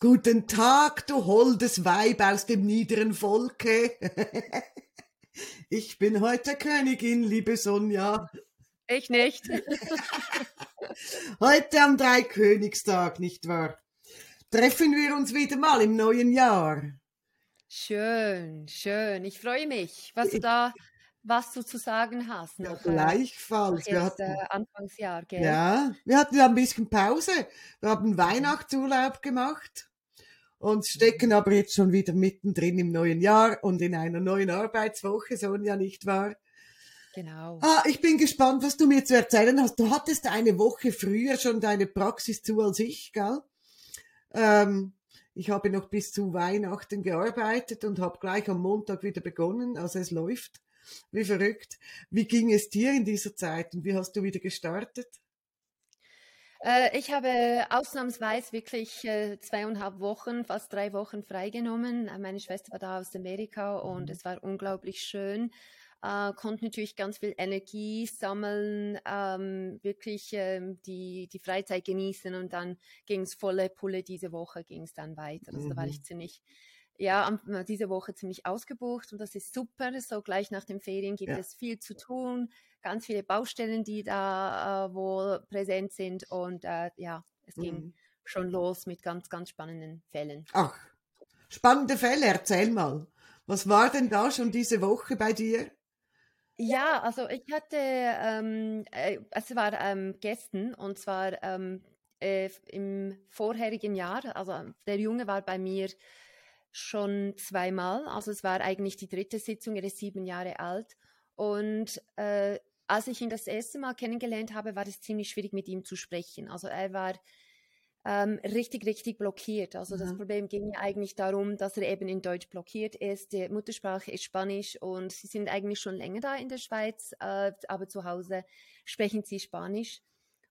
Guten Tag, du holdes Weib aus dem niederen Volke. ich bin heute Königin, liebe Sonja. Ich nicht. heute am Dreikönigstag, nicht wahr? Treffen wir uns wieder mal im neuen Jahr. Schön, schön. Ich freue mich, was du da was du zu sagen hast. Ja, gleichfalls. Jetzt, wir hatten, äh, Anfangsjahr, gell? Ja, wir hatten ja ein bisschen Pause. Wir haben Weihnachtsurlaub gemacht und stecken aber jetzt schon wieder mittendrin im neuen Jahr und in einer neuen Arbeitswoche, Sonja, nicht wahr? Genau. Ah, ich bin gespannt, was du mir zu erzählen hast. Du hattest eine Woche früher schon deine Praxis zu als ich, gell? Ähm, ich habe noch bis zu Weihnachten gearbeitet und habe gleich am Montag wieder begonnen. Also es läuft wie verrückt. Wie ging es dir in dieser Zeit und wie hast du wieder gestartet? Äh, ich habe ausnahmsweise wirklich äh, zweieinhalb Wochen, fast drei Wochen freigenommen. Äh, meine Schwester war da aus Amerika und mhm. es war unglaublich schön. Äh, konnte natürlich ganz viel Energie sammeln, ähm, wirklich ähm, die, die Freizeit genießen und dann ging es volle Pulle diese Woche, ging es dann weiter. Also mhm. da war ich mhm. ziemlich ja, diese Woche ziemlich ausgebucht und das ist super. So gleich nach den Ferien gibt ja. es viel zu tun, ganz viele Baustellen, die da äh, wohl präsent sind und äh, ja, es mhm. ging schon los mit ganz, ganz spannenden Fällen. Ach, spannende Fälle, erzähl mal. Was war denn da schon diese Woche bei dir? Ja, also ich hatte, ähm, äh, es war ähm, gestern und zwar ähm, äh, im vorherigen Jahr, also der Junge war bei mir schon zweimal. Also es war eigentlich die dritte Sitzung, er ist sieben Jahre alt. Und äh, als ich ihn das erste Mal kennengelernt habe, war es ziemlich schwierig mit ihm zu sprechen. Also er war ähm, richtig, richtig blockiert. Also mhm. das Problem ging ja eigentlich darum, dass er eben in Deutsch blockiert ist. Die Muttersprache ist Spanisch und sie sind eigentlich schon länger da in der Schweiz, äh, aber zu Hause sprechen sie Spanisch.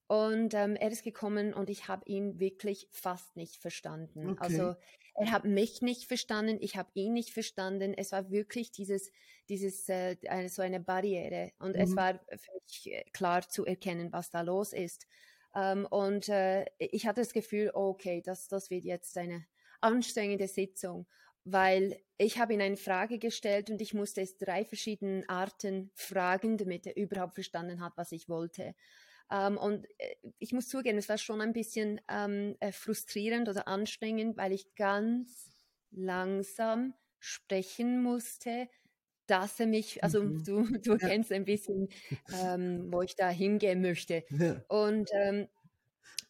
Und ähm, er ist gekommen und ich habe ihn wirklich fast nicht verstanden. Okay. Also er hat mich nicht verstanden, ich habe ihn nicht verstanden. Es war wirklich dieses, dieses äh, so eine Barriere und mhm. es war für mich äh, klar zu erkennen, was da los ist. Ähm, und äh, ich hatte das Gefühl, okay, das, das wird jetzt eine anstrengende Sitzung, weil ich habe ihn eine Frage gestellt und ich musste es drei verschiedenen Arten fragen, damit er überhaupt verstanden hat, was ich wollte. Ähm, und äh, ich muss zugeben, es war schon ein bisschen ähm, äh, frustrierend oder anstrengend, weil ich ganz langsam sprechen musste, dass er mich, also mhm. du, du ja. kennst ein bisschen, ähm, wo ich da hingehen möchte. Ja. Und ähm,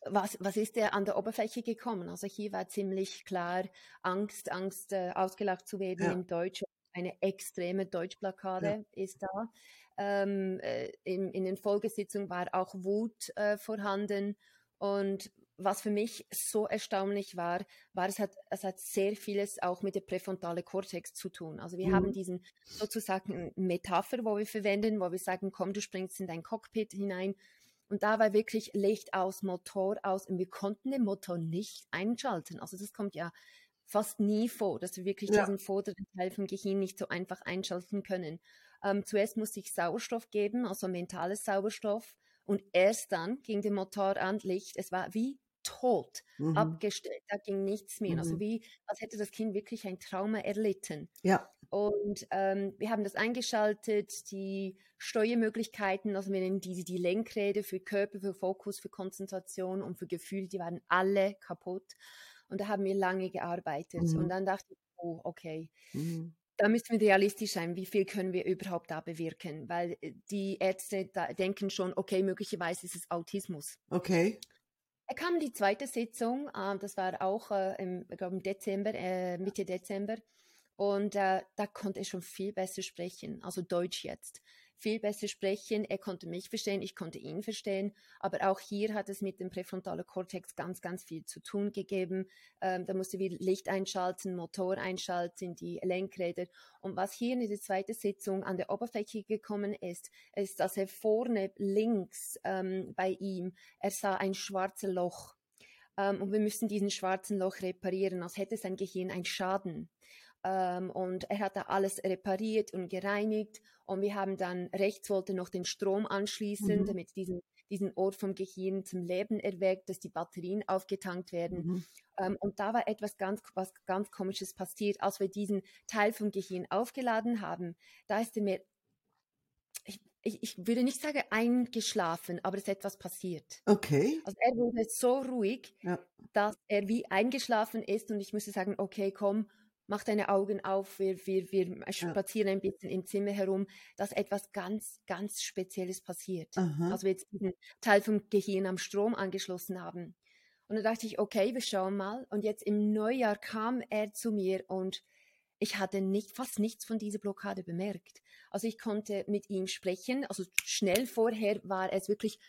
was, was ist der an der Oberfläche gekommen? Also hier war ziemlich klar Angst, Angst äh, ausgelacht zu werden ja. im Deutsch. Eine extreme Deutschblockade ist da. Ähm, äh, in, in, den Folgesitzungen war auch Wut äh, vorhanden. Und was für mich so erstaunlich war, war, es hat, es hat sehr vieles auch mit der präfrontale Kortex zu tun. Also wir mhm. haben diesen sozusagen Metapher, wo wir verwenden, wo wir sagen, komm, du springst in dein Cockpit hinein. Und da war wirklich Licht aus, Motor aus und wir konnten den Motor nicht einschalten. Also das kommt ja fast nie vor, dass wir wirklich ja. diesen vorderen Teil vom Gehirn nicht so einfach einschalten können. Ähm, zuerst musste ich Sauerstoff geben, also mentales Sauerstoff, und erst dann ging der Motor an Licht. Es war wie tot, mhm. abgestellt, da ging nichts mehr. Also mhm. Also wie, als hätte das Kind wirklich ein Trauma erlitten. Ja. Und ähm, wir haben das eingeschaltet, die Steuermöglichkeiten, also wir nennen diese die Lenkräder für Körper, für Fokus, für Konzentration und für Gefühl, die waren alle kaputt. Und da haben wir lange gearbeitet. Mhm. Und dann dachte ich, oh, okay. Da müssen wir realistisch sein, wie viel können wir überhaupt da bewirken, weil äh, die Ärzte denken schon, okay, möglicherweise ist es Autismus. Okay. Er kam die zweite Sitzung, äh, das war auch äh, im, glaub, im Dezember, Mitte Dezember, und da konnte er schon viel besser sprechen, also Deutsch jetzt viel besser sprechen. Er konnte mich verstehen, ich konnte ihn verstehen. Aber auch hier hat es mit dem präfrontalen Kortex ganz, ganz viel zu tun gegeben. Ähm, da musste wir Licht einschalten, Motor einschalten, die Lenkräder. Und was hier in der zweiten Sitzung an der Oberfläche gekommen ist, ist, dass er vorne links ähm, bei ihm, er sah ein schwarzes Loch. Ähm, und wir müssen diesen schwarzen Loch reparieren, als hätte sein Gehirn einen Schaden. Ähm, und er hat da alles repariert und gereinigt. Und wir haben dann rechts wollte noch den Strom anschließen, mhm. damit diesen diesen Ort vom Gehirn zum Leben erweckt, dass die Batterien aufgetankt werden. Mhm. Ähm, und da war etwas ganz, was ganz Komisches passiert. Als wir diesen Teil vom Gehirn aufgeladen haben, da ist er mir, ich, ich, ich würde nicht sagen eingeschlafen, aber es ist etwas passiert. Okay. Also er wurde so ruhig, ja. dass er wie eingeschlafen ist und ich musste sagen, okay, komm, mach deine Augen auf, wir, wir, wir spazieren ja. ein bisschen im Zimmer herum, dass etwas ganz, ganz Spezielles passiert. Aha. Also wir jetzt diesen Teil vom Gehirn am Strom angeschlossen haben. Und dann dachte ich, okay, wir schauen mal. Und jetzt im Neujahr kam er zu mir und ich hatte nicht, fast nichts von dieser Blockade bemerkt. Also ich konnte mit ihm sprechen. Also schnell vorher war es wirklich,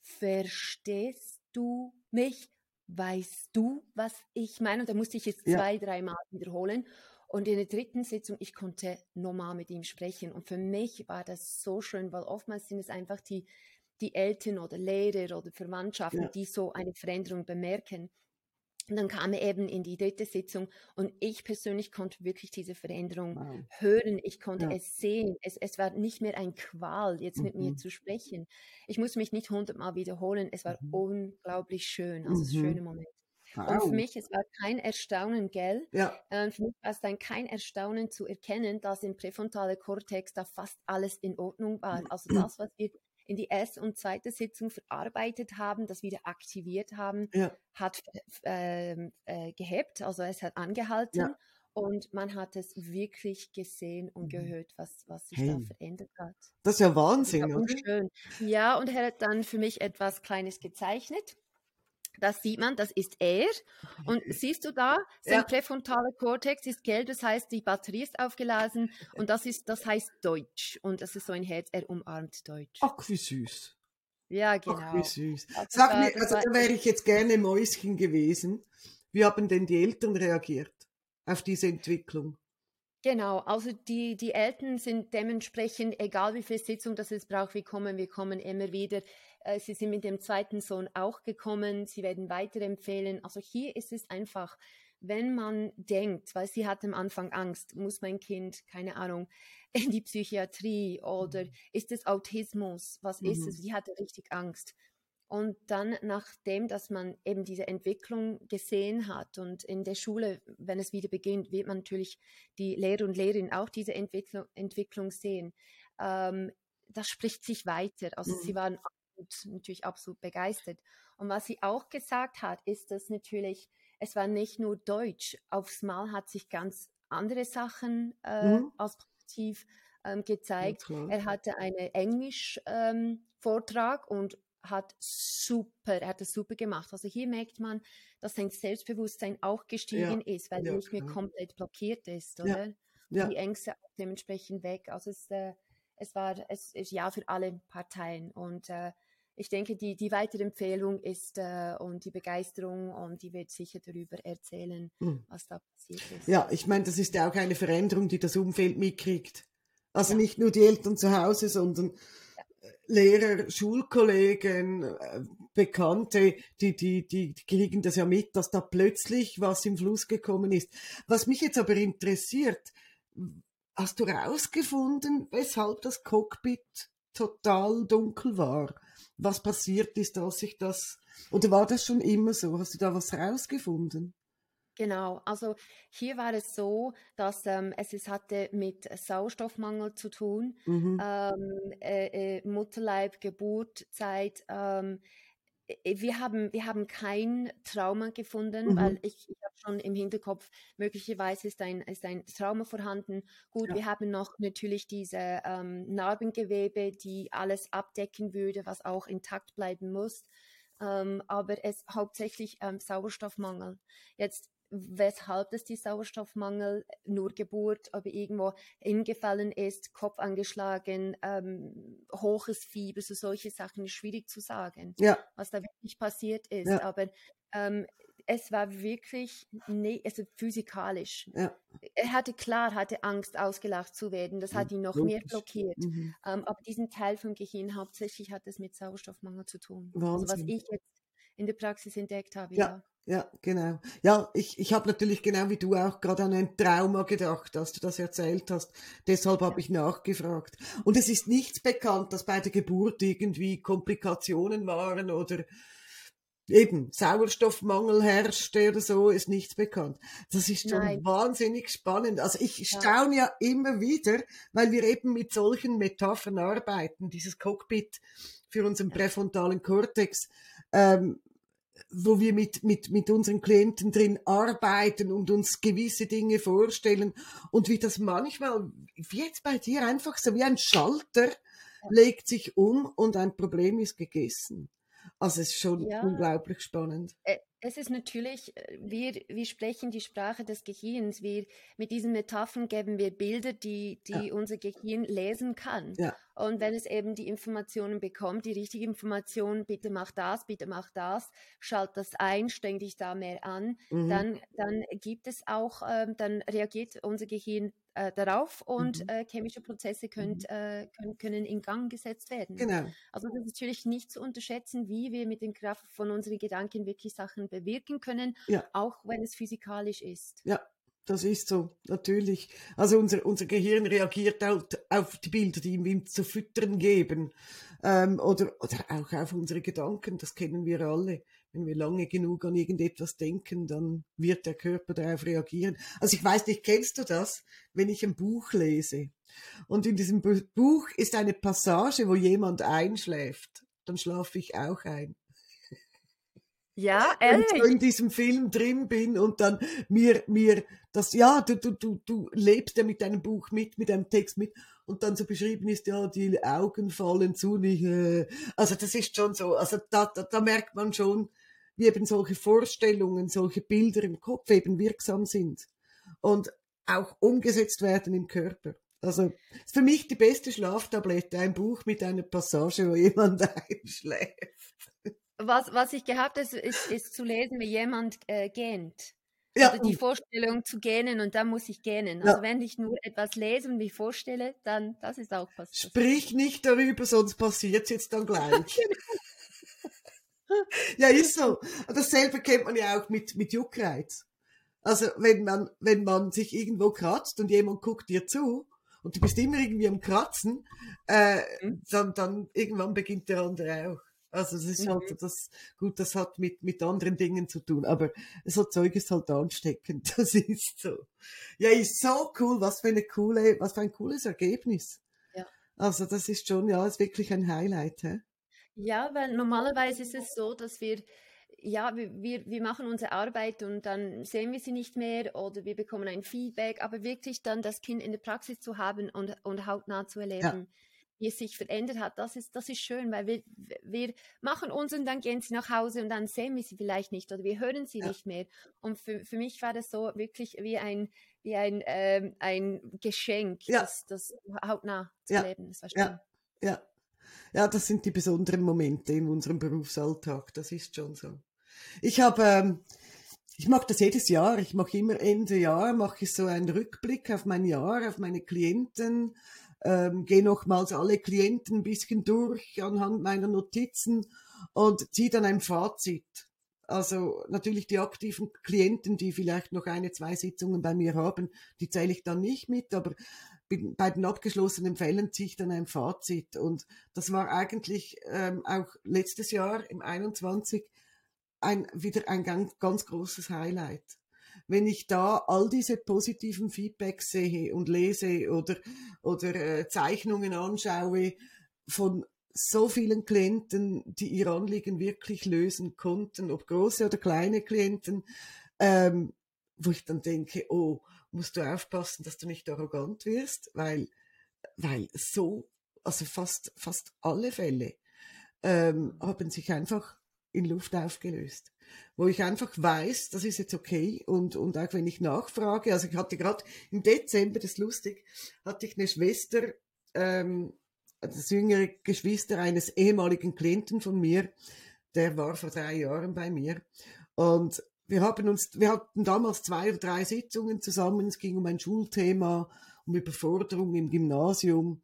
verstehst du mich? Weißt du, was ich meine? Und da musste ich es ja. zwei, dreimal wiederholen. Und in der dritten Sitzung, ich konnte normal mit ihm sprechen. Und für mich war das so schön, weil oftmals sind es einfach die, die Eltern oder Lehrer oder Verwandtschaften, ja. die so eine Veränderung bemerken. Und dann kam er eben in die dritte Sitzung und ich persönlich konnte wirklich diese Veränderung wow. hören. Ich konnte ja. es sehen. Es, es war nicht mehr ein Qual, jetzt mhm. mit mir mhm. zu sprechen. Ich muss mich nicht hundertmal wiederholen. Es war mhm. unglaublich schön, also mhm. ein schöner Moment. Wow. Und für mich, es war kein Erstaunen, gell? Ja. Ähm, für mich war es dann kein Erstaunen zu erkennen, dass im präfrontale Kortex da fast alles in Ordnung war. Also das, was wir in die erste und zweite Sitzung verarbeitet haben, das wieder aktiviert haben, ja. hat äh, äh, gehebt, also es hat angehalten. Ja. Und man hat es wirklich gesehen und mhm. gehört, was, was sich hey. da verändert hat. Das ist ja Wahnsinn, ja, oder? Schön. Ja, und er hat dann für mich etwas Kleines gezeichnet. Das sieht man, das ist er. Und siehst du da, sein ja. präfrontaler Kortex ist gelb, das heißt, die Batterie ist aufgeladen und das ist, das heißt Deutsch. Und das ist so ein Herz, er umarmt Deutsch. Ach, wie süß. Ja, genau. Ach, wie süß. Also Sag da, mir, also da wäre ich jetzt gerne Mäuschen gewesen. Wie haben denn die Eltern reagiert auf diese Entwicklung? Genau, also die, die Eltern sind dementsprechend, egal wie viel Sitzung das es braucht, wir kommen, wir kommen immer wieder. Äh, sie sind mit dem zweiten Sohn auch gekommen, sie werden weiterempfehlen. Also hier ist es einfach, wenn man denkt, weil sie hat am Anfang Angst, muss mein Kind, keine Ahnung, in die Psychiatrie oder mhm. ist es Autismus, was mhm. ist es? Sie hatte richtig Angst. Und dann, nachdem, dass man eben diese Entwicklung gesehen hat und in der Schule, wenn es wieder beginnt, wird man natürlich die Lehrer und Lehrerinnen auch diese Entwicklung, Entwicklung sehen. Ähm, das spricht sich weiter. Also mhm. sie waren natürlich absolut begeistert. Und was sie auch gesagt hat, ist, dass natürlich, es war nicht nur Deutsch. Aufs Mal hat sich ganz andere Sachen äh, mhm. als positiv ähm, gezeigt. Ja, er hatte einen Englisch-Vortrag ähm, und hat super, er hat es super gemacht. Also hier merkt man, dass sein Selbstbewusstsein auch gestiegen ja, ist, weil ja, er nicht mehr komplett blockiert ist, oder? Ja, Die Ängste auch dementsprechend weg. Also es, äh, es war es ist ja für alle Parteien und äh, ich denke, die, die weitere Empfehlung ist äh, und die Begeisterung und die wird sicher darüber erzählen, mhm. was da passiert ist. Ja, ich meine, das ist ja auch eine Veränderung, die das Umfeld mitkriegt. Also nicht nur die Eltern zu Hause, sondern Lehrer, Schulkollegen, äh, Bekannte, die, die, die kriegen das ja mit, dass da plötzlich was im Fluss gekommen ist. Was mich jetzt aber interessiert, hast du herausgefunden, weshalb das Cockpit total dunkel war? Was passiert ist, dass sich das, oder war das schon immer so? Hast du da was herausgefunden? Genau, also hier war es so, dass ähm, es, es hatte mit Sauerstoffmangel zu tun, mhm. ähm, äh, äh, Mutterleib, Geburtzeit. Ähm, äh, wir haben, wir haben kein Trauma gefunden, mhm. weil ich, ich habe schon im Hinterkopf, möglicherweise ist ein, ist ein Trauma vorhanden. Gut, ja. wir haben noch natürlich diese ähm, Narbengewebe, die alles abdecken würde, was auch intakt bleiben muss. Ähm, aber es hauptsächlich ähm, Sauerstoffmangel. Jetzt weshalb das die Sauerstoffmangel nur Geburt, aber irgendwo hingefallen ist, Kopf angeschlagen, ähm, hohes Fieber, so solche Sachen, ist schwierig zu sagen, ja. was da wirklich passiert ist. Ja. Aber ähm, es war wirklich ne, also physikalisch. Ja. Er hatte klar, hatte Angst, ausgelacht zu werden. Das hat ihn noch Logisch. mehr blockiert. Mhm. Ähm, aber diesen Teil vom Gehirn hauptsächlich hat es mit Sauerstoffmangel zu tun. Also was ich jetzt in der Praxis entdeckt habe. Ja, Ja, genau. Ja, ich, ich habe natürlich genau wie du auch gerade an ein Trauma gedacht, als du das erzählt hast. Deshalb habe ich nachgefragt. Und es ist nichts bekannt, dass bei der Geburt irgendwie Komplikationen waren oder eben Sauerstoffmangel herrschte oder so, ist nichts bekannt. Das ist schon Nein. wahnsinnig spannend. Also ich staune ja. ja immer wieder, weil wir eben mit solchen Metaphern arbeiten, dieses Cockpit für unseren präfrontalen Kortex. Ähm, wo wir mit, mit, mit unseren Klienten drin arbeiten und uns gewisse Dinge vorstellen und wie das manchmal, wie jetzt bei dir, einfach so wie ein Schalter legt sich um und ein Problem ist gegessen. Also es ist schon ja. unglaublich spannend. Es ist natürlich, äh, wir, wir sprechen die Sprache des Gehirns. Wir, mit diesen Metaphern geben wir Bilder, die, die ja. unser Gehirn lesen kann. Ja. Und wenn es eben die Informationen bekommt, die richtige Information, bitte mach das, bitte mach das, schalt das ein, streng dich da mehr an, mhm. dann, dann gibt es auch, ähm, dann reagiert unser Gehirn äh, darauf und mhm. äh, chemische Prozesse könnt, mhm. äh, können, können in Gang gesetzt werden. Genau. Also das ist natürlich nicht zu unterschätzen, wie wir mit den Kraft von unseren Gedanken wirklich Sachen bewirken können, ja. auch wenn es physikalisch ist. Ja, das ist so, natürlich. Also unser, unser Gehirn reagiert halt auf die Bilder, die ihm zu füttern geben. Ähm, oder, oder auch auf unsere Gedanken, das kennen wir alle. Wenn wir lange genug an irgendetwas denken, dann wird der Körper darauf reagieren. Also ich weiß nicht, kennst du das, wenn ich ein Buch lese? Und in diesem Buch ist eine Passage, wo jemand einschläft. Dann schlafe ich auch ein. Ja, ehrlich. Und in diesem Film drin bin und dann mir, mir das, ja, du, du, du, du lebst ja mit deinem Buch mit, mit deinem Text mit und dann so beschrieben ist, ja, die Augen fallen zu, nicht, äh, also das ist schon so, also da, da, da merkt man schon, wie eben solche Vorstellungen, solche Bilder im Kopf eben wirksam sind und auch umgesetzt werden im Körper. Also ist für mich die beste Schlaftablette, ein Buch mit einer Passage, wo jemand einschläft was, was ich gehabt habe, ist, ist, zu lesen, wie jemand äh, gähnt. Ja. Oder die Vorstellung zu gähnen und dann muss ich gähnen. Also ja. wenn ich nur etwas lese und mich vorstelle, dann das ist auch passiert. Sprich nicht darüber, sonst passiert es jetzt dann gleich. ja, ist so. Dasselbe kennt man ja auch mit, mit Juckreiz. Also wenn man, wenn man sich irgendwo kratzt und jemand guckt dir zu und du bist immer irgendwie am Kratzen, äh, mhm. dann, dann irgendwann beginnt der andere auch. Also es ist halt mhm. das, gut, das hat mit, mit anderen Dingen zu tun, aber so Zeug ist halt ansteckend, das ist so. Ja, ist so cool, was für eine coole, was für ein cooles Ergebnis. Ja. Also das ist schon, ja, ist wirklich ein Highlight, hä? Ja, weil normalerweise ist es so, dass wir ja, wir, wir machen unsere Arbeit und dann sehen wir sie nicht mehr oder wir bekommen ein Feedback, aber wirklich dann das Kind in der Praxis zu haben und, und hautnah zu erleben. Ja wie es sich verändert hat, das ist, das ist schön, weil wir, wir machen uns und dann gehen sie nach Hause und dann sehen wir sie vielleicht nicht oder wir hören sie ja. nicht mehr. Und für, für mich war das so wirklich wie ein, wie ein, ähm, ein Geschenk, ja. das, das hautnah zu ja. leben. Das war schön. Ja. Ja. Das sind die besonderen Momente in unserem Berufsalltag. Das ist schon so. Ich habe, ähm, ich mache das jedes Jahr. Ich mache immer Ende Jahr mache ich so einen Rückblick auf mein Jahr, auf meine Klienten, ähm, gehe nochmals alle Klienten ein bisschen durch anhand meiner Notizen und ziehe dann ein Fazit. Also natürlich die aktiven Klienten, die vielleicht noch eine, zwei Sitzungen bei mir haben, die zähle ich dann nicht mit, aber bei den abgeschlossenen Fällen ziehe ich dann ein Fazit. Und das war eigentlich ähm, auch letztes Jahr im 21 ein, wieder ein ganz, ganz großes Highlight wenn ich da all diese positiven Feedbacks sehe und lese oder, oder äh, Zeichnungen anschaue von so vielen Klienten, die ihr Anliegen wirklich lösen konnten, ob große oder kleine Klienten, ähm, wo ich dann denke, oh, musst du aufpassen, dass du nicht arrogant wirst, weil, weil so, also fast, fast alle Fälle ähm, haben sich einfach in Luft aufgelöst. Wo ich einfach weiß, das ist jetzt okay und, und auch wenn ich nachfrage, also ich hatte gerade im Dezember, das ist lustig, hatte ich eine Schwester, ähm, das jüngere Geschwister eines ehemaligen Klienten von mir, der war vor drei Jahren bei mir und wir haben uns, wir hatten damals zwei oder drei Sitzungen zusammen, es ging um ein Schulthema, um Überforderung im Gymnasium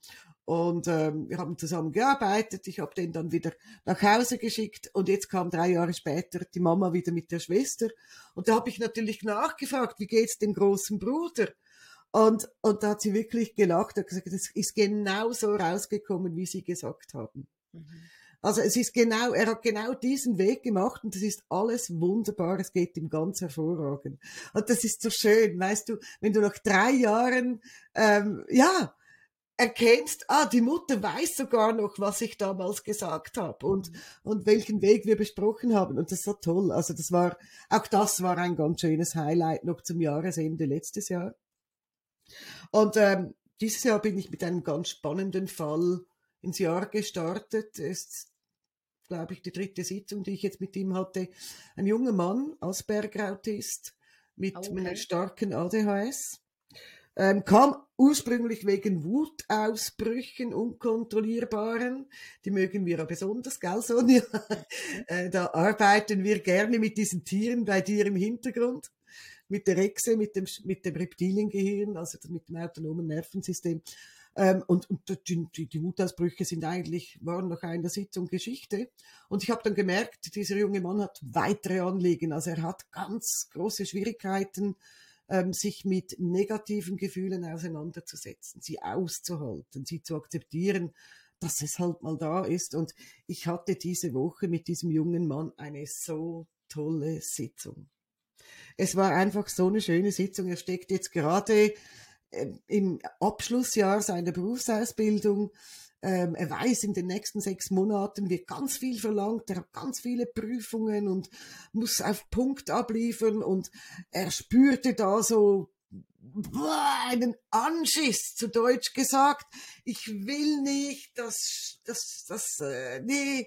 Und ähm, wir haben zusammen gearbeitet. Ich habe den dann wieder nach Hause geschickt. Und jetzt kam drei Jahre später die Mama wieder mit der Schwester. Und da habe ich natürlich nachgefragt, wie geht's dem großen Bruder? Und, und da hat sie wirklich gelacht und gesagt, das ist genau so rausgekommen, wie Sie gesagt haben. Mhm. Also es ist genau, er hat genau diesen Weg gemacht und das ist alles wunderbar, es geht ihm ganz hervorragend. Und das ist so schön, weißt du, wenn du nach drei Jahren, ähm, ja, erkennst, ah, die Mutter weiß sogar noch, was ich damals gesagt habe und, und welchen Weg wir besprochen haben. Und das ist so toll. Also das war, auch das war ein ganz schönes Highlight noch zum Jahresende letztes Jahr. Und ähm, dieses Jahr bin ich mit einem ganz spannenden Fall ins Jahr gestartet. Es ist, glaube ich, die dritte Sitzung, die ich jetzt mit ihm hatte. Ein junger Mann, Asperger-Autist, mit okay. einer starken ADHS. Ähm, kam ursprünglich wegen Wutausbrüchen, unkontrollierbaren. Die mögen wir ja besonders, gell, Sonja? äh, da arbeiten wir gerne mit diesen Tieren bei dir im Hintergrund. Mit der Echse, mit dem, mit dem Reptiliengehirn, also mit dem autonomen Nervensystem. Ähm, und, und die, die, Wutausbrüche sind eigentlich, waren nach einer Sitzung Geschichte. Und ich habe dann gemerkt, dieser junge Mann hat weitere Anliegen. Also er hat ganz große Schwierigkeiten, ähm, sich mit negativen Gefühlen auseinanderzusetzen, sie auszuhalten, sie zu akzeptieren, dass es halt mal da ist. Und ich hatte diese Woche mit diesem jungen Mann eine so tolle Sitzung. Es war einfach so eine schöne Sitzung. Er steckt jetzt gerade im Abschlussjahr seiner Berufsausbildung. Ähm, er weiß, in den nächsten sechs Monaten wird ganz viel verlangt. Er hat ganz viele Prüfungen und muss auf Punkt abliefern und er spürte da so einen Anschiss, zu Deutsch gesagt. Ich will nicht, dass, dass, dass, äh, nee,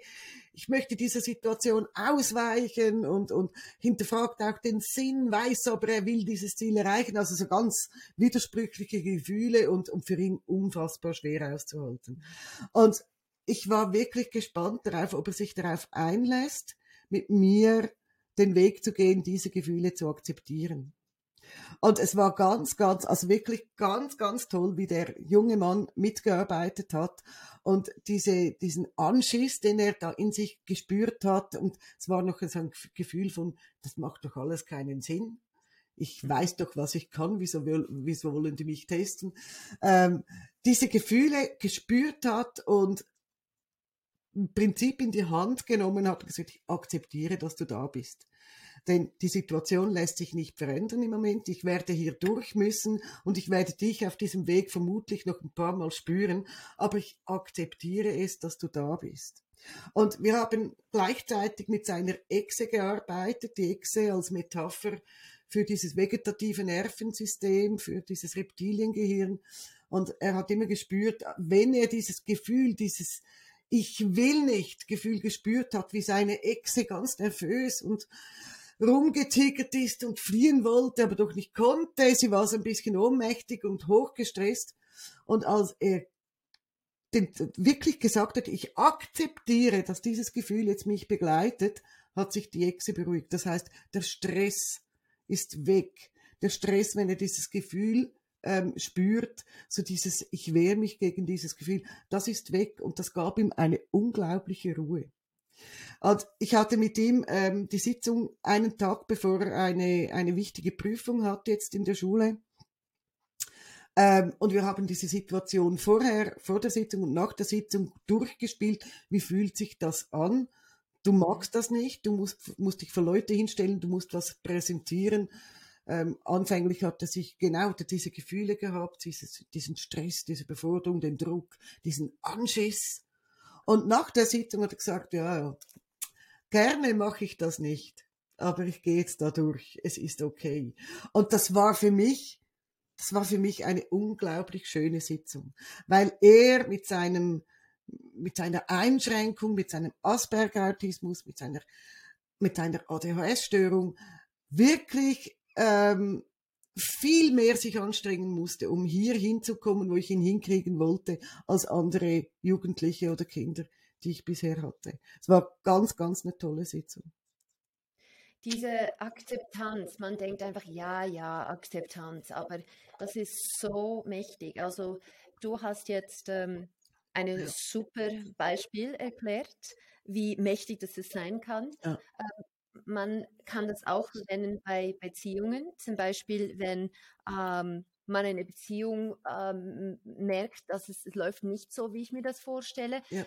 ich möchte dieser Situation ausweichen und, und hinterfragt auch den Sinn, weiß aber, er will dieses Ziel erreichen. Also so ganz widersprüchliche Gefühle und, und für ihn unfassbar schwer auszuhalten. Und ich war wirklich gespannt darauf, ob er sich darauf einlässt, mit mir den Weg zu gehen, diese Gefühle zu akzeptieren. Und es war ganz, ganz, also wirklich ganz, ganz toll, wie der junge Mann mitgearbeitet hat und diese, diesen Anschiss, den er da in sich gespürt hat. Und es war noch so ein Gefühl von, das macht doch alles keinen Sinn. Ich weiß doch, was ich kann, wieso, wieso wollen die mich testen? Ähm, diese Gefühle gespürt hat und im Prinzip in die Hand genommen hat und gesagt, ich akzeptiere, dass du da bist. Denn die Situation lässt sich nicht verändern im Moment. Ich werde hier durch müssen und ich werde dich auf diesem Weg vermutlich noch ein paar Mal spüren, aber ich akzeptiere es, dass du da bist. Und wir haben gleichzeitig mit seiner Echse gearbeitet, die Echse als Metapher für dieses vegetative Nervensystem, für dieses Reptiliengehirn. Und er hat immer gespürt, wenn er dieses Gefühl, dieses Ich will nicht Gefühl gespürt hat, wie seine Echse ganz nervös und rumgetickert ist und fliehen wollte, aber doch nicht konnte. Sie war so ein bisschen ohnmächtig und hochgestresst. Und als er wirklich gesagt hat, ich akzeptiere, dass dieses Gefühl jetzt mich begleitet, hat sich die Echse beruhigt. Das heißt, der Stress ist weg. Der Stress, wenn er dieses Gefühl ähm, spürt, so dieses, ich wehre mich gegen dieses Gefühl, das ist weg und das gab ihm eine unglaubliche Ruhe. Und ich hatte mit ihm ähm, die Sitzung einen Tag, bevor er eine, eine wichtige Prüfung hat jetzt in der Schule. Ähm, und wir haben diese Situation vorher, vor der Sitzung und nach der Sitzung durchgespielt. Wie fühlt sich das an? Du magst das nicht, du musst, musst dich für Leute hinstellen, du musst was präsentieren. Ähm, anfänglich hat er sich genau diese Gefühle gehabt, dieses, diesen Stress, diese Beforderung, den Druck, diesen Anschiss. Und nach der Sitzung hat er gesagt, ja, Gerne mache ich das nicht, aber ich gehe jetzt da durch. Es ist okay. Und das war für mich, das war für mich eine unglaublich schöne Sitzung, weil er mit seinem, mit seiner Einschränkung, mit seinem Asperger-Autismus, mit seiner, mit seiner ADHS-Störung wirklich ähm, viel mehr sich anstrengen musste, um hier hinzukommen, wo ich ihn hinkriegen wollte, als andere Jugendliche oder Kinder die ich bisher hatte. Es war ganz, ganz eine tolle Sitzung. Diese Akzeptanz, man denkt einfach, ja, ja, Akzeptanz, aber das ist so mächtig. Also du hast jetzt ähm, ein ja. super Beispiel erklärt, wie mächtig das sein kann. Ja. Ähm, man kann das auch nennen bei Beziehungen, zum Beispiel, wenn ähm, man eine Beziehung ähm, merkt, dass es, es, läuft nicht so, wie ich mir das vorstelle. Ja.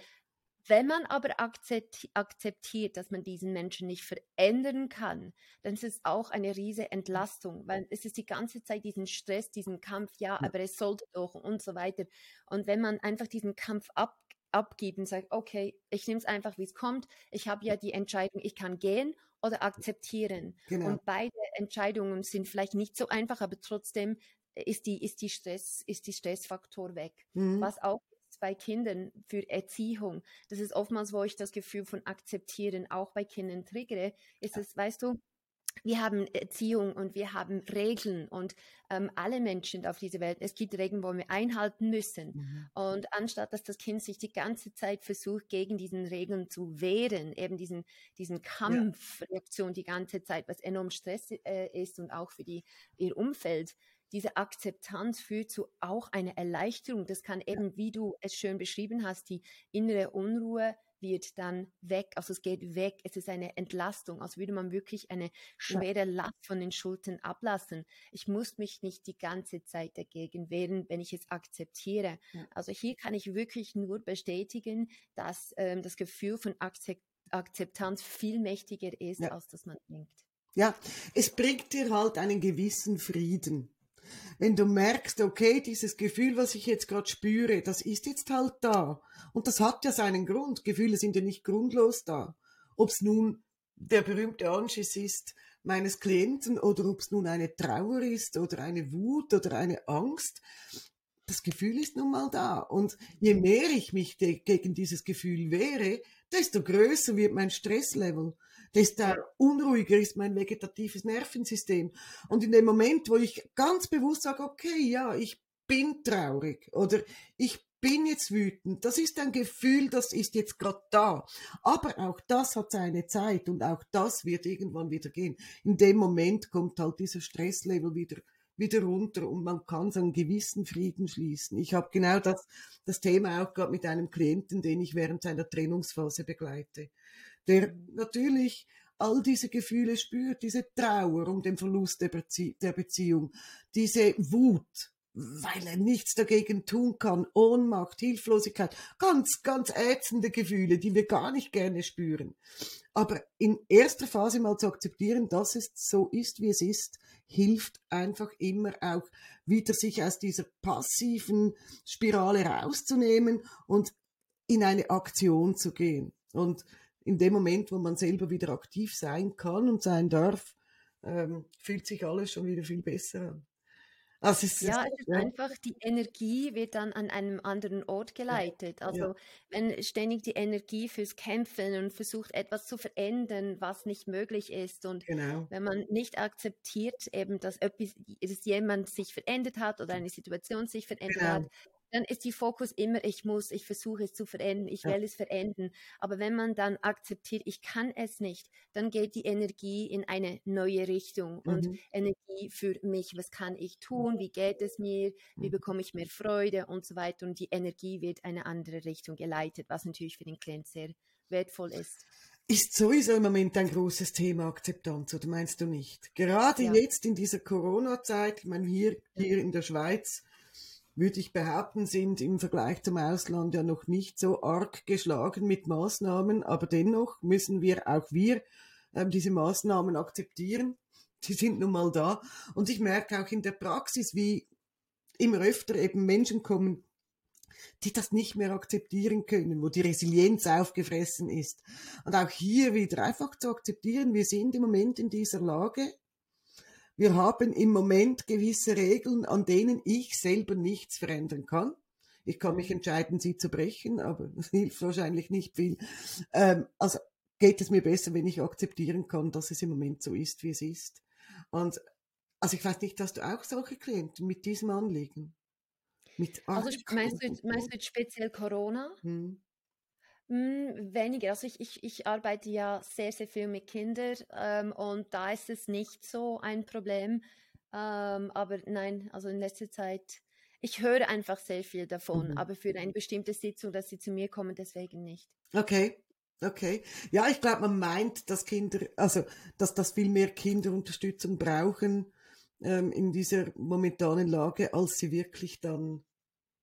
Wenn man aber akzeptiert, dass man diesen Menschen nicht verändern kann, dann ist es auch eine riesige Entlastung, weil es ist die ganze Zeit diesen Stress, diesen Kampf, ja, aber es sollte doch und so weiter. Und wenn man einfach diesen Kampf ab, abgibt und sagt, okay, ich nehme es einfach, wie es kommt, ich habe ja die Entscheidung, ich kann gehen oder akzeptieren. Genau. Und beide Entscheidungen sind vielleicht nicht so einfach, aber trotzdem ist die, ist die Stress, ist die Stressfaktor weg. Mhm. Was auch bei Kindern für Erziehung, das ist oftmals, wo ich das Gefühl von akzeptieren auch bei Kindern triggere, ist es, weißt du, wir haben Erziehung und wir haben Regeln und ähm, alle Menschen auf dieser Welt, es gibt Regeln, wo wir einhalten müssen. Mhm. Und anstatt dass das Kind sich die ganze Zeit versucht, gegen diesen Regeln zu wehren, eben diesen, diesen Kampfreaktion ja. die ganze Zeit, was enorm Stress äh, ist und auch für die, ihr Umfeld, diese Akzeptanz führt zu auch einer Erleichterung. Das kann eben, wie du es schön beschrieben hast, die innere Unruhe wird dann weg, also es geht weg, es ist eine Entlastung, als würde man wirklich eine schwere Last von den Schultern ablassen. Ich muss mich nicht die ganze Zeit dagegen wehren, wenn ich es akzeptiere. Ja. Also hier kann ich wirklich nur bestätigen, dass ähm, das Gefühl von Akzept Akzeptanz viel mächtiger ist, ja. als das man denkt. Ja, es bringt dir halt einen gewissen Frieden wenn du merkst, okay, dieses Gefühl, was ich jetzt gerade spüre, das ist jetzt halt da. Und das hat ja seinen Grund. Gefühle sind ja nicht grundlos da. Ob es nun der berühmte Anschiss ist meines Klienten oder ob es nun eine Trauer ist oder eine Wut oder eine Angst. Das Gefühl ist nun mal da. Und je mehr ich mich gegen dieses Gefühl wehre, desto größer wird mein Stresslevel desto unruhiger ist mein vegetatives Nervensystem. Und in dem Moment, wo ich ganz bewusst sage, okay, ja, ich bin traurig oder ich bin jetzt wütend, das ist ein Gefühl, das ist jetzt gerade da. Aber auch das hat seine Zeit und auch das wird irgendwann wieder gehen. In dem Moment kommt halt dieser Stresslevel wieder wieder runter und man kann so einen gewissen Frieden schließen. Ich habe genau das, das Thema auch gerade mit einem Klienten, den ich während seiner Trennungsphase begleite der natürlich all diese Gefühle spürt, diese Trauer um den Verlust der, Bezie der Beziehung, diese Wut, weil er nichts dagegen tun kann, Ohnmacht, Hilflosigkeit, ganz, ganz ätzende Gefühle, die wir gar nicht gerne spüren. Aber in erster Phase mal zu akzeptieren, dass es so ist, wie es ist, hilft einfach immer auch wieder sich aus dieser passiven Spirale rauszunehmen und in eine Aktion zu gehen. Und in dem Moment, wo man selber wieder aktiv sein kann und sein darf, ähm, fühlt sich alles schon wieder viel besser an. Also es ja, es ist ja. einfach, die Energie wird dann an einem anderen Ort geleitet. Also ja. wenn ständig die Energie fürs Kämpfen und versucht etwas zu verändern, was nicht möglich ist und genau. wenn man nicht akzeptiert eben, dass, etwas, dass jemand sich verändert hat oder eine Situation sich verändert genau. hat, dann ist die Fokus immer, ich muss, ich versuche es zu verändern, ich ja. will es verändern. Aber wenn man dann akzeptiert, ich kann es nicht, dann geht die Energie in eine neue Richtung mhm. und Energie für mich, was kann ich tun, wie geht es mir, wie mhm. bekomme ich mehr Freude und so weiter. Und die Energie wird eine andere Richtung geleitet, was natürlich für den Klient sehr wertvoll ist. Ist sowieso im Moment ein großes Thema Akzeptanz, oder meinst du nicht? Gerade ja. jetzt in dieser Corona-Zeit, ich meine, hier, hier in der Schweiz, würde ich behaupten, sind im Vergleich zum Ausland ja noch nicht so arg geschlagen mit Maßnahmen, aber dennoch müssen wir auch wir ähm, diese Maßnahmen akzeptieren. Sie sind nun mal da. Und ich merke auch in der Praxis, wie immer öfter eben Menschen kommen, die das nicht mehr akzeptieren können, wo die Resilienz aufgefressen ist. Und auch hier wieder einfach zu akzeptieren, wir sind im Moment in dieser Lage, wir haben im Moment gewisse Regeln, an denen ich selber nichts verändern kann. Ich kann mich entscheiden, sie zu brechen, aber das hilft wahrscheinlich nicht viel. Ähm, also geht es mir besser, wenn ich akzeptieren kann, dass es im Moment so ist, wie es ist. Und also ich weiß nicht, hast du auch solche Klienten mit diesem Anliegen? Mit also meinst du, meinst du jetzt speziell Corona? Hm. Hm, weniger. Also ich, ich, ich arbeite ja sehr, sehr viel mit Kindern ähm, und da ist es nicht so ein Problem. Ähm, aber nein, also in letzter Zeit ich höre einfach sehr viel davon, mhm. aber für eine bestimmte Sitzung, dass sie zu mir kommen, deswegen nicht. Okay. Okay. Ja, ich glaube, man meint, dass Kinder, also, dass, dass viel mehr Kinder Unterstützung brauchen ähm, in dieser momentanen Lage, als sie wirklich dann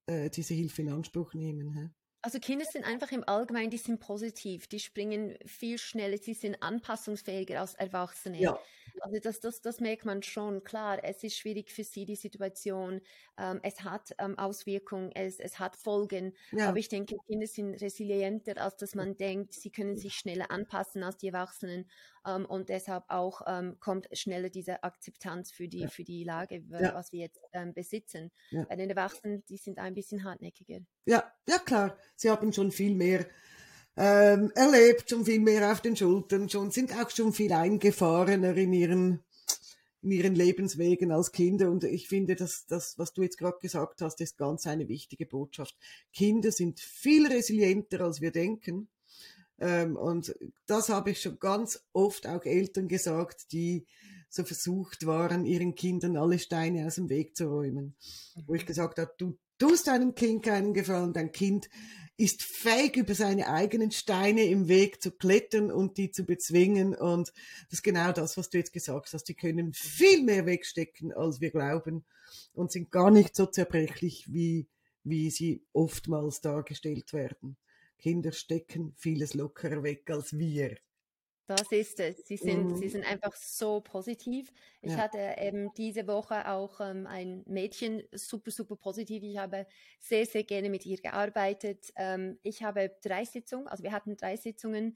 äh, diese Hilfe in Anspruch nehmen. Hä? Also Kinder sind einfach im Allgemeinen, die sind positiv, die springen viel schneller, sie sind anpassungsfähiger als Erwachsene. Ja. Also das, das, das merkt man schon, klar, es ist schwierig für sie, die Situation, ähm, es hat ähm, Auswirkungen, es, es hat Folgen, ja. aber ich denke, Kinder sind resilienter, als dass man denkt, sie können sich schneller anpassen als die Erwachsenen ähm, und deshalb auch ähm, kommt schneller diese Akzeptanz für die, ja. für die Lage, was wir jetzt ähm, besitzen. Bei den Erwachsenen, die sind ein bisschen hartnäckiger. Ja, ja klar, sie haben schon viel mehr ähm, erlebt, schon viel mehr auf den Schultern, schon sind auch schon viel eingefahrener in ihren in ihren Lebenswegen als Kinder. Und ich finde, dass das, was du jetzt gerade gesagt hast, ist ganz eine wichtige Botschaft. Kinder sind viel resilienter, als wir denken. Ähm, und das habe ich schon ganz oft auch Eltern gesagt, die so versucht waren, ihren Kindern alle Steine aus dem Weg zu räumen. Wo ich gesagt habe, du tust deinem Kind keinen Gefallen, dein Kind ist fähig, über seine eigenen Steine im Weg zu klettern und die zu bezwingen. Und das ist genau das, was du jetzt gesagt hast. Die können viel mehr wegstecken, als wir glauben und sind gar nicht so zerbrechlich, wie, wie sie oftmals dargestellt werden. Kinder stecken vieles lockerer weg als wir. Das ist es. Sie sind, mhm. sie sind einfach so positiv. Ich ja. hatte eben diese Woche auch ähm, ein Mädchen, super, super positiv. Ich habe sehr, sehr gerne mit ihr gearbeitet. Ähm, ich habe drei Sitzungen, also wir hatten drei Sitzungen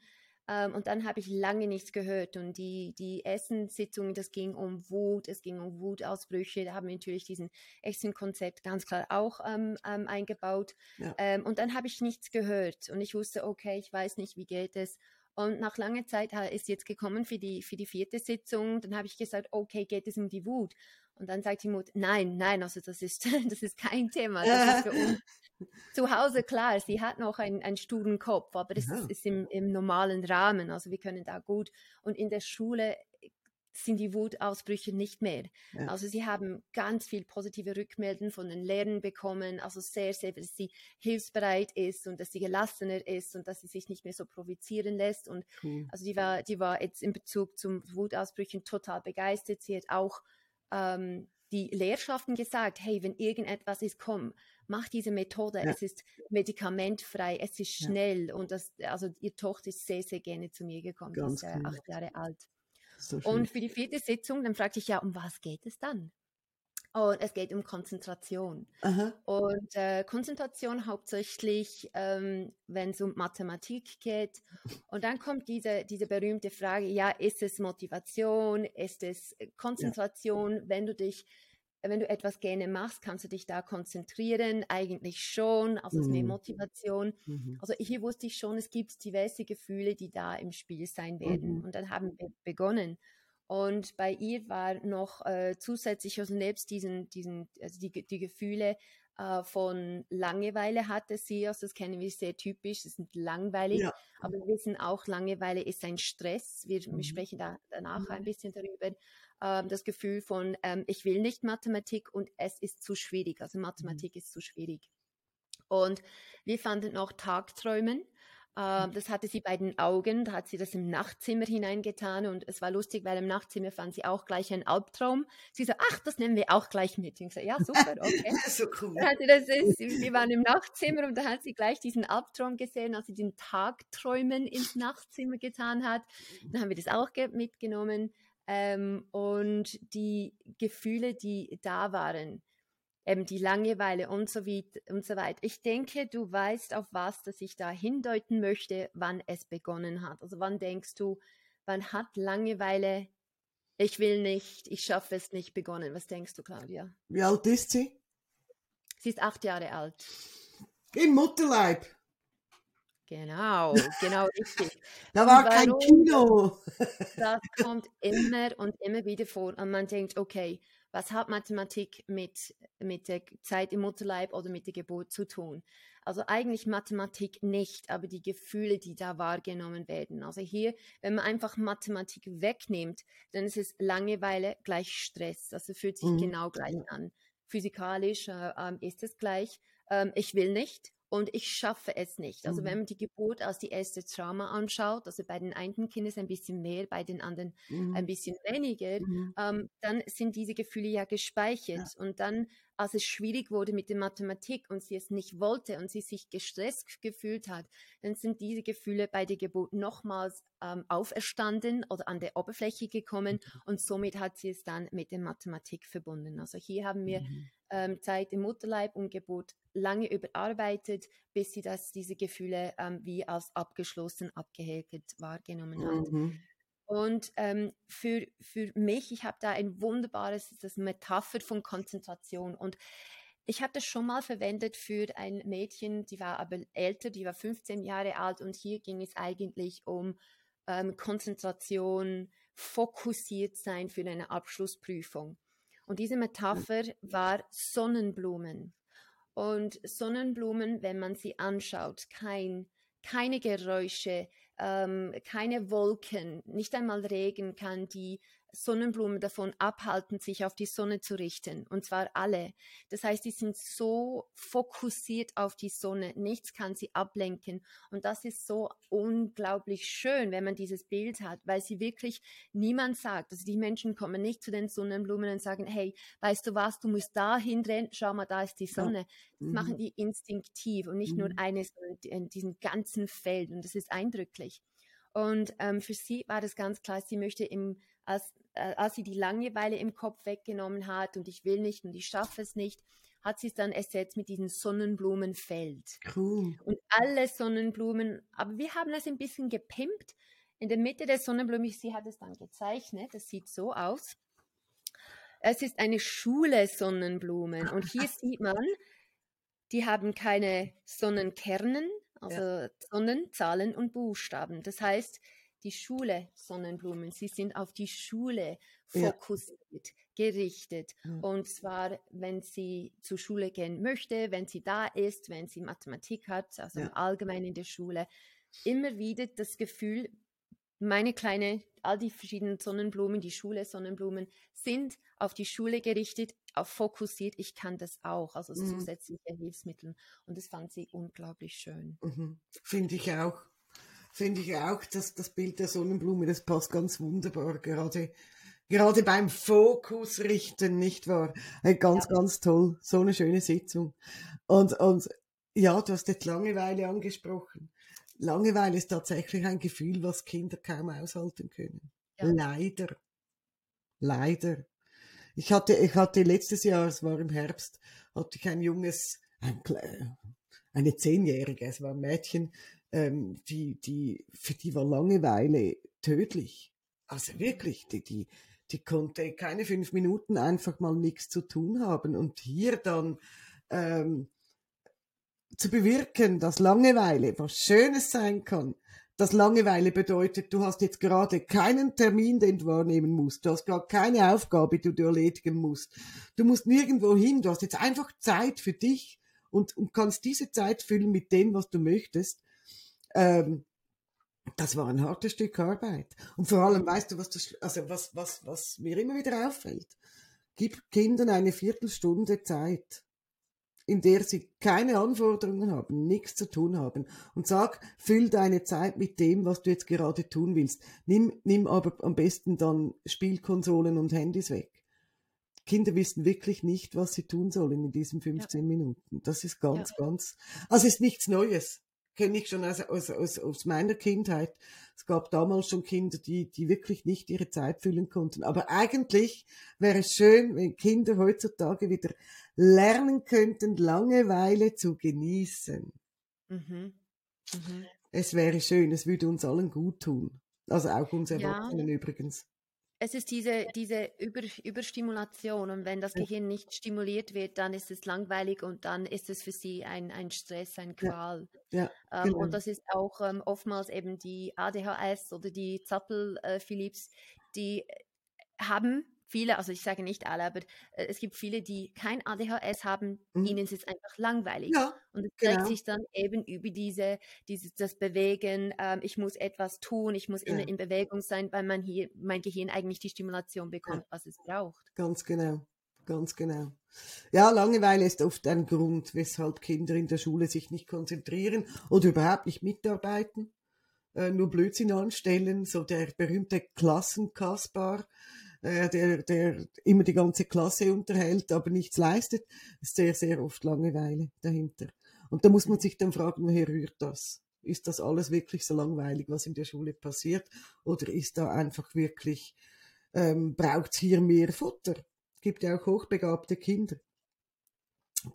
ähm, und dann habe ich lange nichts gehört. Und die, die ersten Sitzungen, das ging um Wut, es ging um Wutausbrüche. Da haben wir natürlich diesen Action-Konzept ganz klar auch ähm, ähm, eingebaut. Ja. Ähm, und dann habe ich nichts gehört und ich wusste, okay, ich weiß nicht, wie geht es. Und nach langer Zeit ist jetzt gekommen für die, für die vierte Sitzung. Dann habe ich gesagt, okay, geht es um die Wut? Und dann sagt die Mutter, nein, nein, also das ist, das ist kein Thema. Das ist für uns zu Hause klar. Sie hat noch einen, einen sturen Kopf, aber das ja. ist, ist im, im normalen Rahmen. Also wir können da gut. Und in der Schule sind die Wutausbrüche nicht mehr. Ja. Also sie haben ganz viel positive Rückmeldungen von den Lehrern bekommen, also sehr, sehr, dass sie hilfsbereit ist und dass sie gelassener ist und dass sie sich nicht mehr so provozieren lässt. Und cool. also die war, die war jetzt in Bezug zum Wutausbrüchen total begeistert. Sie hat auch ähm, die Lehrschaften gesagt, hey, wenn irgendetwas ist, komm, mach diese Methode. Ja. Es ist medikamentfrei, es ist schnell ja. und das, also ihr Tochter ist sehr, sehr gerne zu mir gekommen, Ganz ist äh, acht Jahre alt. So und für die vierte Sitzung, dann fragte ich ja, um was geht es dann? Und es geht um Konzentration. Aha. Und äh, Konzentration hauptsächlich, ähm, wenn es um Mathematik geht. Und dann kommt diese, diese berühmte Frage, ja, ist es Motivation, ist es Konzentration, ja. wenn du dich wenn du etwas gerne machst, kannst du dich da konzentrieren? Eigentlich schon, also es ist mehr mhm. Motivation. Mhm. Also hier wusste ich schon, es gibt diverse Gefühle, die da im Spiel sein werden. Mhm. Und dann haben wir begonnen. Und bei ihr war noch äh, zusätzlich, also nebst diesen, diesen, also die, die Gefühle äh, von Langeweile hatte sie, also das kennen wir sehr typisch, das sind langweilig, ja. aber wir wissen auch, Langeweile ist ein Stress. Wir, mhm. wir sprechen da danach mhm. ein bisschen darüber ähm, das Gefühl von, ähm, ich will nicht Mathematik und es ist zu schwierig. Also Mathematik mhm. ist zu schwierig. Und wir fanden noch Tagträumen. Ähm, das hatte sie bei den Augen, da hat sie das im Nachtzimmer hineingetan und es war lustig, weil im Nachtzimmer fand sie auch gleich einen Albtraum. Sie so, ach, das nehmen wir auch gleich mit. Ich so, ja, super, okay. so cool. das ist, wir waren im Nachtzimmer und da hat sie gleich diesen Albtraum gesehen, als sie den Tagträumen ins Nachtzimmer getan hat. Dann haben wir das auch mitgenommen ähm, und die Gefühle, die da waren, eben die Langeweile und so, wie, und so weiter. Ich denke, du weißt, auf was, dass ich da hindeuten möchte, wann es begonnen hat. Also wann denkst du, wann hat Langeweile, ich will nicht, ich schaffe es nicht begonnen? Was denkst du, Claudia? Wie alt ist sie? Sie ist acht Jahre alt. Im Mutterleib. Genau, genau richtig. da war kein Kino. das kommt immer und immer wieder vor und man denkt, okay, was hat Mathematik mit, mit der Zeit im Mutterleib oder mit der Geburt zu tun? Also eigentlich Mathematik nicht, aber die Gefühle, die da wahrgenommen werden. Also hier, wenn man einfach Mathematik wegnimmt, dann ist es Langeweile gleich Stress. Also fühlt sich mhm. genau gleich an. physikalisch äh, ähm, ist es gleich. Ähm, ich will nicht und ich schaffe es nicht. Also mhm. wenn man die Geburt als die erste Trauma anschaut, also bei den einen Kindern ein bisschen mehr, bei den anderen mhm. ein bisschen weniger, mhm. ähm, dann sind diese Gefühle ja gespeichert. Ja. Und dann, als es schwierig wurde mit der Mathematik und sie es nicht wollte und sie sich gestresst gefühlt hat, dann sind diese Gefühle bei der Geburt nochmals ähm, auferstanden oder an der Oberfläche gekommen mhm. und somit hat sie es dann mit der Mathematik verbunden. Also hier haben wir mhm. ähm, Zeit im Mutterleib und Geburt lange überarbeitet, bis sie das, diese Gefühle ähm, wie als abgeschlossen, abgehäkelt wahrgenommen hat. Mhm. Und ähm, für, für mich, ich habe da ein wunderbares das Metapher von Konzentration. Und ich habe das schon mal verwendet für ein Mädchen, die war aber älter, die war 15 Jahre alt. Und hier ging es eigentlich um ähm, Konzentration, fokussiert sein für eine Abschlussprüfung. Und diese Metapher war Sonnenblumen. Und Sonnenblumen, wenn man sie anschaut, kein, keine Geräusche, ähm, keine Wolken, nicht einmal Regen kann die Sonnenblumen davon abhalten, sich auf die Sonne zu richten. Und zwar alle. Das heißt, die sind so fokussiert auf die Sonne. Nichts kann sie ablenken. Und das ist so unglaublich schön, wenn man dieses Bild hat, weil sie wirklich niemand sagt. Also die Menschen kommen nicht zu den Sonnenblumen und sagen, hey, weißt du was, du musst da hinrennen, schau mal, da ist die Sonne. Das mhm. machen die instinktiv und nicht mhm. nur eine, sondern in diesem ganzen Feld. Und das ist eindrücklich. Und ähm, für sie war das ganz klar, sie möchte im als, äh, als sie die Langeweile im Kopf weggenommen hat und ich will nicht und ich schaffe es nicht, hat sie es dann ersetzt mit diesem Sonnenblumenfeld. Cool. Und alle Sonnenblumen, aber wir haben es ein bisschen gepimpt. In der Mitte der Sonnenblume, sie hat es dann gezeichnet, das sieht so aus. Es ist eine Schule Sonnenblumen und hier sieht man, die haben keine Sonnenkernen, also ja. Sonnen, Zahlen und Buchstaben. Das heißt, die Schule Sonnenblumen. Sie sind auf die Schule fokussiert, ja. gerichtet. Ja. Und zwar, wenn sie zur Schule gehen möchte, wenn sie da ist, wenn sie Mathematik hat, also ja. allgemein in der Schule, immer wieder das Gefühl, meine kleine, all die verschiedenen Sonnenblumen, die Schule Sonnenblumen, sind auf die Schule gerichtet, auf fokussiert. Ich kann das auch, also mhm. zusätzliche Hilfsmittel. Und das fand sie unglaublich schön. Mhm. Finde ich auch finde ich auch, dass das Bild der Sonnenblume, das passt ganz wunderbar, gerade, gerade beim Fokus richten, nicht wahr? Ganz, ja. ganz toll. So eine schöne Sitzung. Und, und, ja, du hast jetzt Langeweile angesprochen. Langeweile ist tatsächlich ein Gefühl, was Kinder kaum aushalten können. Ja. Leider. Leider. Ich hatte, ich hatte letztes Jahr, es war im Herbst, hatte ich ein junges, ein, eine Zehnjährige, es war ein Mädchen, ähm, die, die, für die war Langeweile tödlich. Also wirklich, die, die, die konnte keine fünf Minuten einfach mal nichts zu tun haben. Und hier dann ähm, zu bewirken, dass Langeweile was Schönes sein kann, dass Langeweile bedeutet, du hast jetzt gerade keinen Termin, den du wahrnehmen musst. Du hast gerade keine Aufgabe, die du erledigen musst. Du musst nirgendwo hin. Du hast jetzt einfach Zeit für dich und, und kannst diese Zeit füllen mit dem, was du möchtest. Ähm, das war ein hartes Stück Arbeit. Und vor allem, weißt du, was, das, also was, was, was mir immer wieder auffällt? Gib Kindern eine Viertelstunde Zeit, in der sie keine Anforderungen haben, nichts zu tun haben. Und sag, füll deine Zeit mit dem, was du jetzt gerade tun willst. Nimm, nimm aber am besten dann Spielkonsolen und Handys weg. Kinder wissen wirklich nicht, was sie tun sollen in diesen 15 ja. Minuten. Das ist ganz, ja. ganz, also ist nichts Neues kenne ich schon aus, aus, aus, aus meiner Kindheit. Es gab damals schon Kinder, die, die wirklich nicht ihre Zeit füllen konnten. Aber eigentlich wäre es schön, wenn Kinder heutzutage wieder lernen könnten, Langeweile zu genießen. Mhm. Mhm. Es wäre schön, es würde uns allen gut tun. Also auch uns Erwachsenen ja. übrigens es ist diese, diese Über, Überstimulation und wenn das Gehirn nicht stimuliert wird, dann ist es langweilig und dann ist es für sie ein, ein Stress, ein Qual. Ja, ja, ähm, genau. Und das ist auch ähm, oftmals eben die ADHS oder die Zappel-Philips, äh, die haben viele, also ich sage nicht alle, aber äh, es gibt viele, die kein ADHS haben, mhm. ihnen ist es einfach langweilig. Ja, und es zeigt genau. sich dann eben über diese, dieses, das Bewegen, ähm, ich muss etwas tun, ich muss ja. immer in Bewegung sein, weil man hier, mein Gehirn eigentlich die Stimulation bekommt, ja. was es braucht. Ganz genau. ganz genau. Ja, Langeweile ist oft ein Grund, weshalb Kinder in der Schule sich nicht konzentrieren oder überhaupt nicht mitarbeiten, äh, nur Blödsinn anstellen, so der berühmte Klassenkaspar, äh, der, der immer die ganze Klasse unterhält, aber nichts leistet, ist sehr, sehr oft Langeweile dahinter. Und da muss man sich dann fragen, woher rührt das? Ist das alles wirklich so langweilig, was in der Schule passiert? Oder ist da einfach wirklich, ähm, braucht es hier mehr Futter? gibt ja auch hochbegabte Kinder,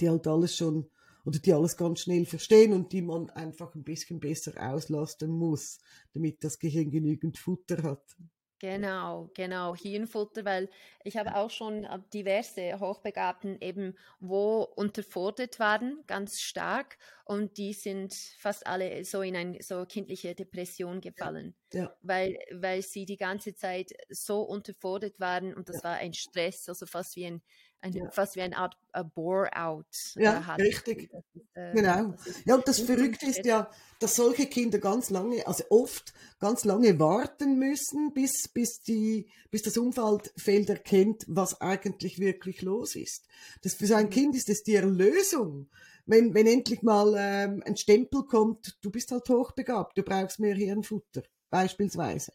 die halt alles schon oder die alles ganz schnell verstehen und die man einfach ein bisschen besser auslasten muss, damit das Gehirn genügend Futter hat. Genau, genau, Hirnfutter, weil ich habe auch schon äh, diverse Hochbegabten eben, wo unterfordert waren, ganz stark und die sind fast alle so in eine so kindliche Depression gefallen, ja. Weil, weil sie die ganze Zeit so unterfordert waren und das ja. war ein Stress, also fast wie ein ein, ja. fast wie eine Art Bore-out. Äh, ja, hat. richtig. Äh, genau. ja, und das Verrückte ist ja, dass solche Kinder ganz lange, also oft ganz lange warten müssen, bis, bis, die, bis das Umfeld erkennt, was eigentlich wirklich los ist. Das für so ein mhm. Kind ist es die Erlösung. Wenn, wenn endlich mal ähm, ein Stempel kommt, du bist halt hochbegabt, du brauchst mehr Hirnfutter, beispielsweise.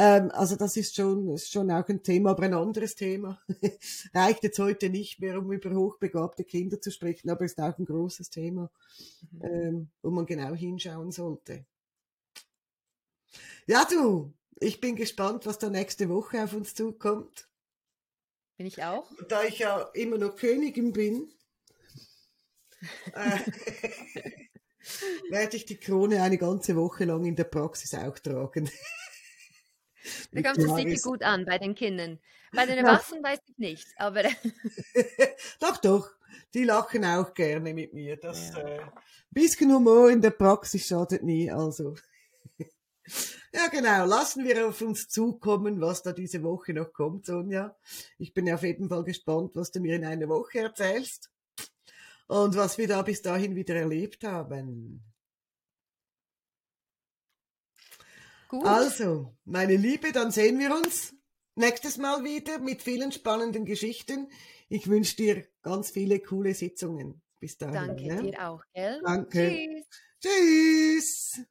Ähm, also das ist schon, ist schon auch ein Thema, aber ein anderes Thema. Reicht jetzt heute nicht mehr, um über hochbegabte Kinder zu sprechen, aber ist auch ein großes Thema, mhm. ähm, wo man genau hinschauen sollte. Ja, du, ich bin gespannt, was da nächste Woche auf uns zukommt. Bin ich auch. Da ich ja immer noch Königin bin, äh, werde ich die Krone eine ganze Woche lang in der Praxis auch tragen. Da kommt es sicher gut an bei den Kindern. Bei den Erwachsenen weiß ich nicht, aber. doch, doch. Die lachen auch gerne mit mir. Das ja. äh, bisschen Humor in der Praxis schadet nie. Also. ja, genau. Lassen wir auf uns zukommen, was da diese Woche noch kommt, Sonja. Ich bin auf jeden Fall gespannt, was du mir in einer Woche erzählst und was wir da bis dahin wieder erlebt haben. Gut. Also, meine Liebe, dann sehen wir uns nächstes Mal wieder mit vielen spannenden Geschichten. Ich wünsche dir ganz viele coole Sitzungen. Bis dahin. Danke ja? dir auch. Gell? Danke. Tschüss. Tschüss.